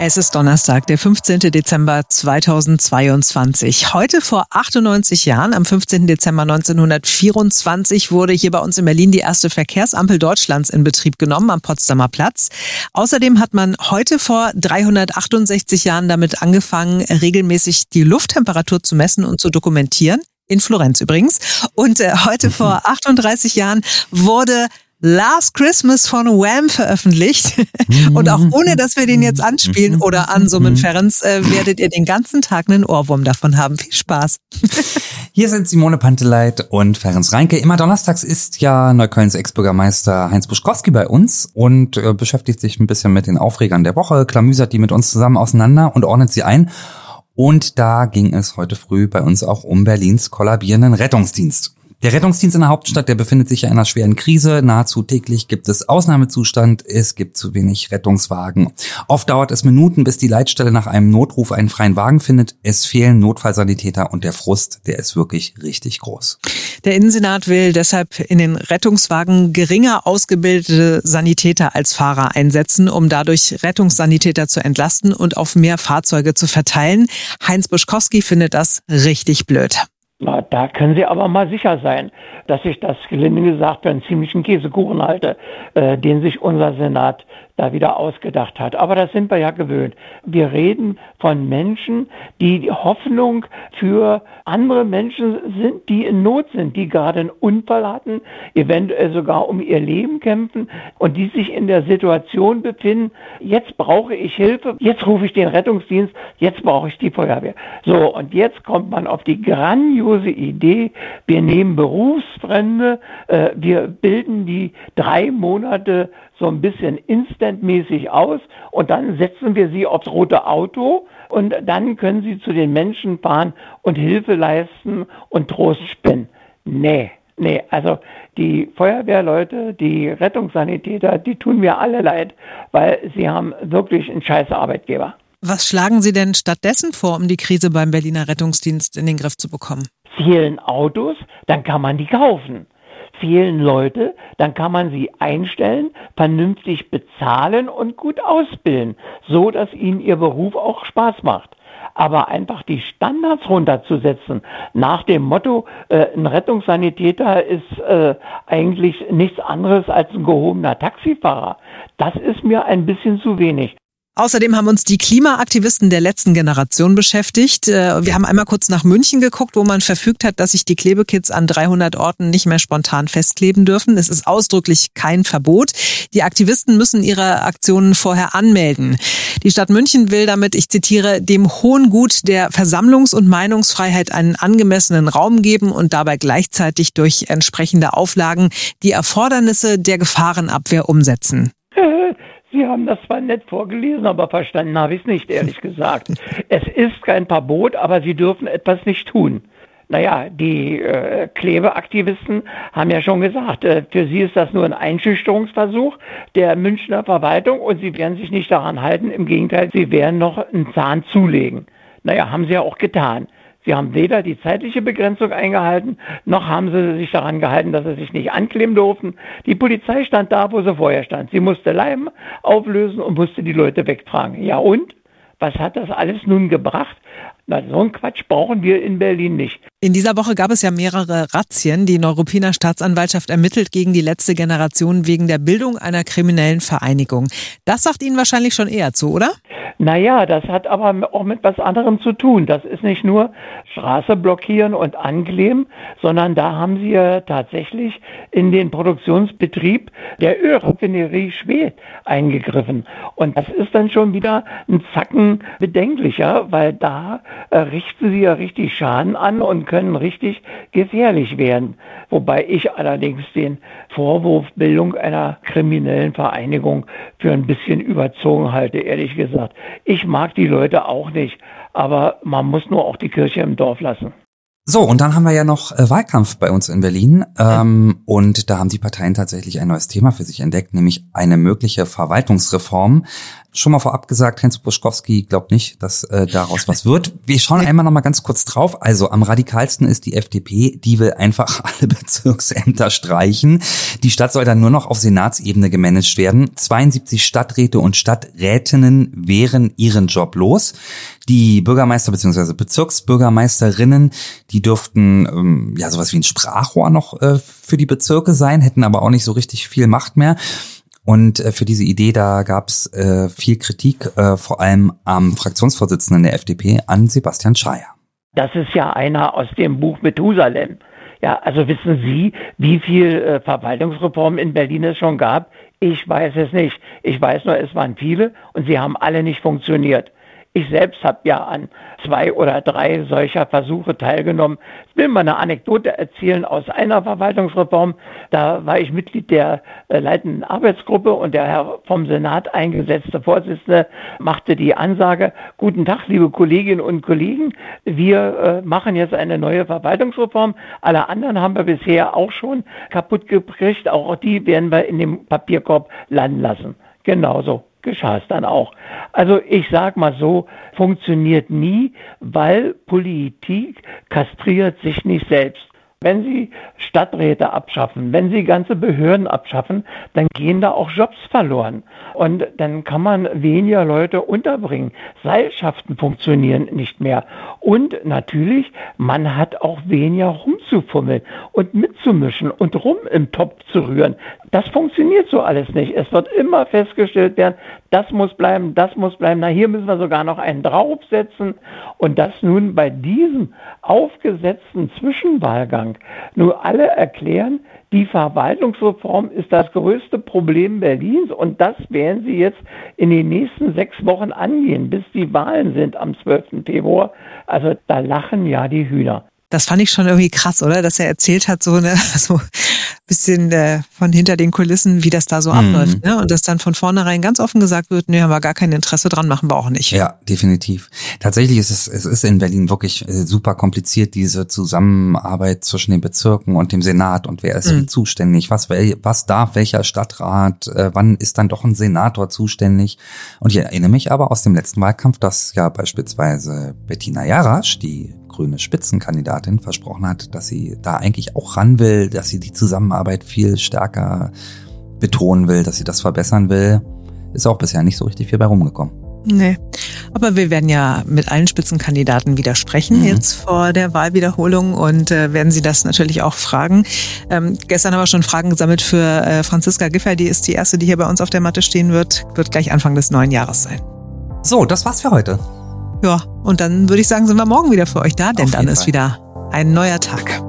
Es ist Donnerstag, der 15. Dezember 2022. Heute vor 98 Jahren, am 15. Dezember 1924, wurde hier bei uns in Berlin die erste Verkehrsampel Deutschlands in Betrieb genommen am Potsdamer Platz. Außerdem hat man heute vor 368 Jahren damit angefangen, regelmäßig die Lufttemperatur zu messen und zu dokumentieren. In Florenz übrigens. Und äh, heute vor 38 Jahren wurde Last Christmas von Wham veröffentlicht. Und auch ohne, dass wir den jetzt anspielen oder ansummen, Ferenc, äh, werdet ihr den ganzen Tag einen Ohrwurm davon haben. Viel Spaß. Hier sind Simone Panteleit und Ferenc Reinke. Immer donnerstags ist ja Neuköllns Ex-Bürgermeister Heinz Buschkowski bei uns und äh, beschäftigt sich ein bisschen mit den Aufregern der Woche, klamüsert die mit uns zusammen auseinander und ordnet sie ein. Und da ging es heute früh bei uns auch um Berlins kollabierenden Rettungsdienst. Der Rettungsdienst in der Hauptstadt, der befindet sich ja in einer schweren Krise. Nahezu täglich gibt es Ausnahmezustand. Es gibt zu wenig Rettungswagen. Oft dauert es Minuten, bis die Leitstelle nach einem Notruf einen freien Wagen findet. Es fehlen Notfallsanitäter und der Frust, der ist wirklich richtig groß. Der Innensenat will deshalb in den Rettungswagen geringer ausgebildete Sanitäter als Fahrer einsetzen, um dadurch Rettungssanitäter zu entlasten und auf mehr Fahrzeuge zu verteilen. Heinz Buschkowski findet das richtig blöd. Na, da können Sie aber mal sicher sein, dass ich das gelinde gesagt für einen ziemlichen Käsekuchen halte, äh, den sich unser Senat da wieder ausgedacht hat. Aber das sind wir ja gewöhnt. Wir reden von Menschen, die die Hoffnung für andere Menschen sind, die in Not sind, die gerade einen Unfall hatten, eventuell sogar um ihr Leben kämpfen und die sich in der Situation befinden, jetzt brauche ich Hilfe, jetzt rufe ich den Rettungsdienst, jetzt brauche ich die Feuerwehr. So, und jetzt kommt man auf die grandiose Idee, wir nehmen Berufsbrände, äh, wir bilden die drei Monate so ein bisschen instantmäßig aus und dann setzen wir sie aufs rote Auto und dann können sie zu den Menschen fahren und Hilfe leisten und Trost spenden. Nee, nee, also die Feuerwehrleute, die Rettungssanitäter, die tun mir alle leid, weil sie haben wirklich einen scheiß Arbeitgeber. Was schlagen Sie denn stattdessen vor, um die Krise beim Berliner Rettungsdienst in den Griff zu bekommen? Fehlen Autos, dann kann man die kaufen fehlen Leute, dann kann man sie einstellen, vernünftig bezahlen und gut ausbilden, so dass ihnen ihr Beruf auch Spaß macht. Aber einfach die Standards runterzusetzen, nach dem Motto, äh, ein Rettungssanitäter ist äh, eigentlich nichts anderes als ein gehobener Taxifahrer, das ist mir ein bisschen zu wenig. Außerdem haben uns die Klimaaktivisten der letzten Generation beschäftigt. Äh, wir haben einmal kurz nach München geguckt, wo man verfügt hat, dass sich die Klebekits an 300 Orten nicht mehr spontan festkleben dürfen. Es ist ausdrücklich kein Verbot. Die Aktivisten müssen ihre Aktionen vorher anmelden. Die Stadt München will damit, ich zitiere, dem hohen Gut der Versammlungs- und Meinungsfreiheit einen angemessenen Raum geben und dabei gleichzeitig durch entsprechende Auflagen die Erfordernisse der Gefahrenabwehr umsetzen. Sie haben das zwar nett vorgelesen, aber verstanden habe ich es nicht, ehrlich gesagt. es ist kein Verbot, aber Sie dürfen etwas nicht tun. Naja, die äh, Klebeaktivisten haben ja schon gesagt, äh, für sie ist das nur ein Einschüchterungsversuch der Münchner Verwaltung und sie werden sich nicht daran halten. Im Gegenteil, sie werden noch einen Zahn zulegen. Naja, haben sie ja auch getan. Sie haben weder die zeitliche Begrenzung eingehalten, noch haben sie sich daran gehalten, dass sie sich nicht ankleben durften. Die Polizei stand da, wo sie vorher stand. Sie musste Leim auflösen und musste die Leute wegtragen. Ja und? Was hat das alles nun gebracht? Na, so einen Quatsch brauchen wir in Berlin nicht. In dieser Woche gab es ja mehrere Razzien. Die Neuruppiner Staatsanwaltschaft ermittelt gegen die letzte Generation wegen der Bildung einer kriminellen Vereinigung. Das sagt Ihnen wahrscheinlich schon eher zu, oder? Naja, das hat aber auch mit was anderem zu tun. Das ist nicht nur Straße blockieren und ankleben, sondern da haben sie ja tatsächlich in den Produktionsbetrieb der Ölraffinerie Schwedt eingegriffen. Und das ist dann schon wieder ein Zacken bedenklicher, weil da äh, richten sie ja richtig Schaden an und können richtig gefährlich werden. Wobei ich allerdings den Vorwurf Bildung einer kriminellen Vereinigung für ein bisschen überzogen halte, ehrlich gesagt. Ich mag die Leute auch nicht, aber man muss nur auch die Kirche im Dorf lassen. So, und dann haben wir ja noch äh, Wahlkampf bei uns in Berlin. Ähm, und da haben die Parteien tatsächlich ein neues Thema für sich entdeckt, nämlich eine mögliche Verwaltungsreform. Schon mal vorab gesagt, Heinz Buschkowski glaubt nicht, dass äh, daraus was wird. Wir schauen einmal noch mal ganz kurz drauf. Also am radikalsten ist die FDP, die will einfach alle Bezirksämter streichen. Die Stadt soll dann nur noch auf Senatsebene gemanagt werden. 72 Stadträte und Stadträtinnen wären ihren Job los. Die Bürgermeister bzw. Bezirksbürgermeisterinnen, die dürften ähm, ja sowas wie ein Sprachrohr noch äh, für die Bezirke sein, hätten aber auch nicht so richtig viel Macht mehr. Und äh, für diese Idee, da gab es äh, viel Kritik, äh, vor allem am Fraktionsvorsitzenden der FDP, an Sebastian Schreier. Das ist ja einer aus dem Buch Methusalem. Ja, also wissen Sie, wie viel äh, Verwaltungsreformen in Berlin es schon gab? Ich weiß es nicht. Ich weiß nur, es waren viele und sie haben alle nicht funktioniert. Ich selbst habe ja an zwei oder drei solcher Versuche teilgenommen. Ich will mal eine Anekdote erzählen aus einer Verwaltungsreform. Da war ich Mitglied der äh, leitenden Arbeitsgruppe und der Herr vom Senat eingesetzte Vorsitzende machte die Ansage, guten Tag, liebe Kolleginnen und Kollegen, wir äh, machen jetzt eine neue Verwaltungsreform. Alle anderen haben wir bisher auch schon kaputt gekriegt. Auch die werden wir in dem Papierkorb landen lassen. Genauso geschah es dann auch. Also ich sage mal so, funktioniert nie, weil Politik kastriert sich nicht selbst. Wenn Sie Stadträte abschaffen, wenn Sie ganze Behörden abschaffen, dann gehen da auch Jobs verloren. Und dann kann man weniger Leute unterbringen. Seilschaften funktionieren nicht mehr. Und natürlich, man hat auch weniger rumzufummeln und mitzumischen und rum im Topf zu rühren. Das funktioniert so alles nicht. Es wird immer festgestellt werden, das muss bleiben, das muss bleiben. Na, hier müssen wir sogar noch einen draufsetzen. Und das nun bei diesem aufgesetzten Zwischenwahlgang nur alle erklären, die Verwaltungsreform ist das größte Problem Berlins und das werden sie jetzt in den nächsten sechs Wochen angehen, bis die Wahlen sind am 12. Februar. Also da lachen ja die Hühner. Das fand ich schon irgendwie krass, oder? Dass er erzählt hat, so eine, so bisschen äh, von hinter den Kulissen, wie das da so mhm. abläuft. Ne? Und dass dann von vornherein ganz offen gesagt wird, nee, haben wir gar kein Interesse dran, machen wir auch nicht. Ja, definitiv. Tatsächlich ist es, es ist in Berlin wirklich äh, super kompliziert, diese Zusammenarbeit zwischen den Bezirken und dem Senat und wer ist wie zuständig, was, was darf welcher Stadtrat, äh, wann ist dann doch ein Senator zuständig. Und ich erinnere mich aber aus dem letzten Wahlkampf, dass ja beispielsweise Bettina Jarasch, die grüne Spitzenkandidatin versprochen hat, dass sie da eigentlich auch ran will, dass sie die Zusammenarbeit viel stärker betonen will, dass sie das verbessern will, ist auch bisher nicht so richtig viel bei rumgekommen. Nee. Aber wir werden ja mit allen Spitzenkandidaten wieder sprechen, mhm. jetzt vor der Wahlwiederholung und äh, werden Sie das natürlich auch fragen. Ähm, gestern haben wir schon Fragen gesammelt für äh, Franziska Giffer, die ist die erste, die hier bei uns auf der Matte stehen wird, wird gleich Anfang des neuen Jahres sein. So, das war's für heute. Ja, und dann würde ich sagen, sind wir morgen wieder für euch da, denn dann ist wieder ein neuer Tag.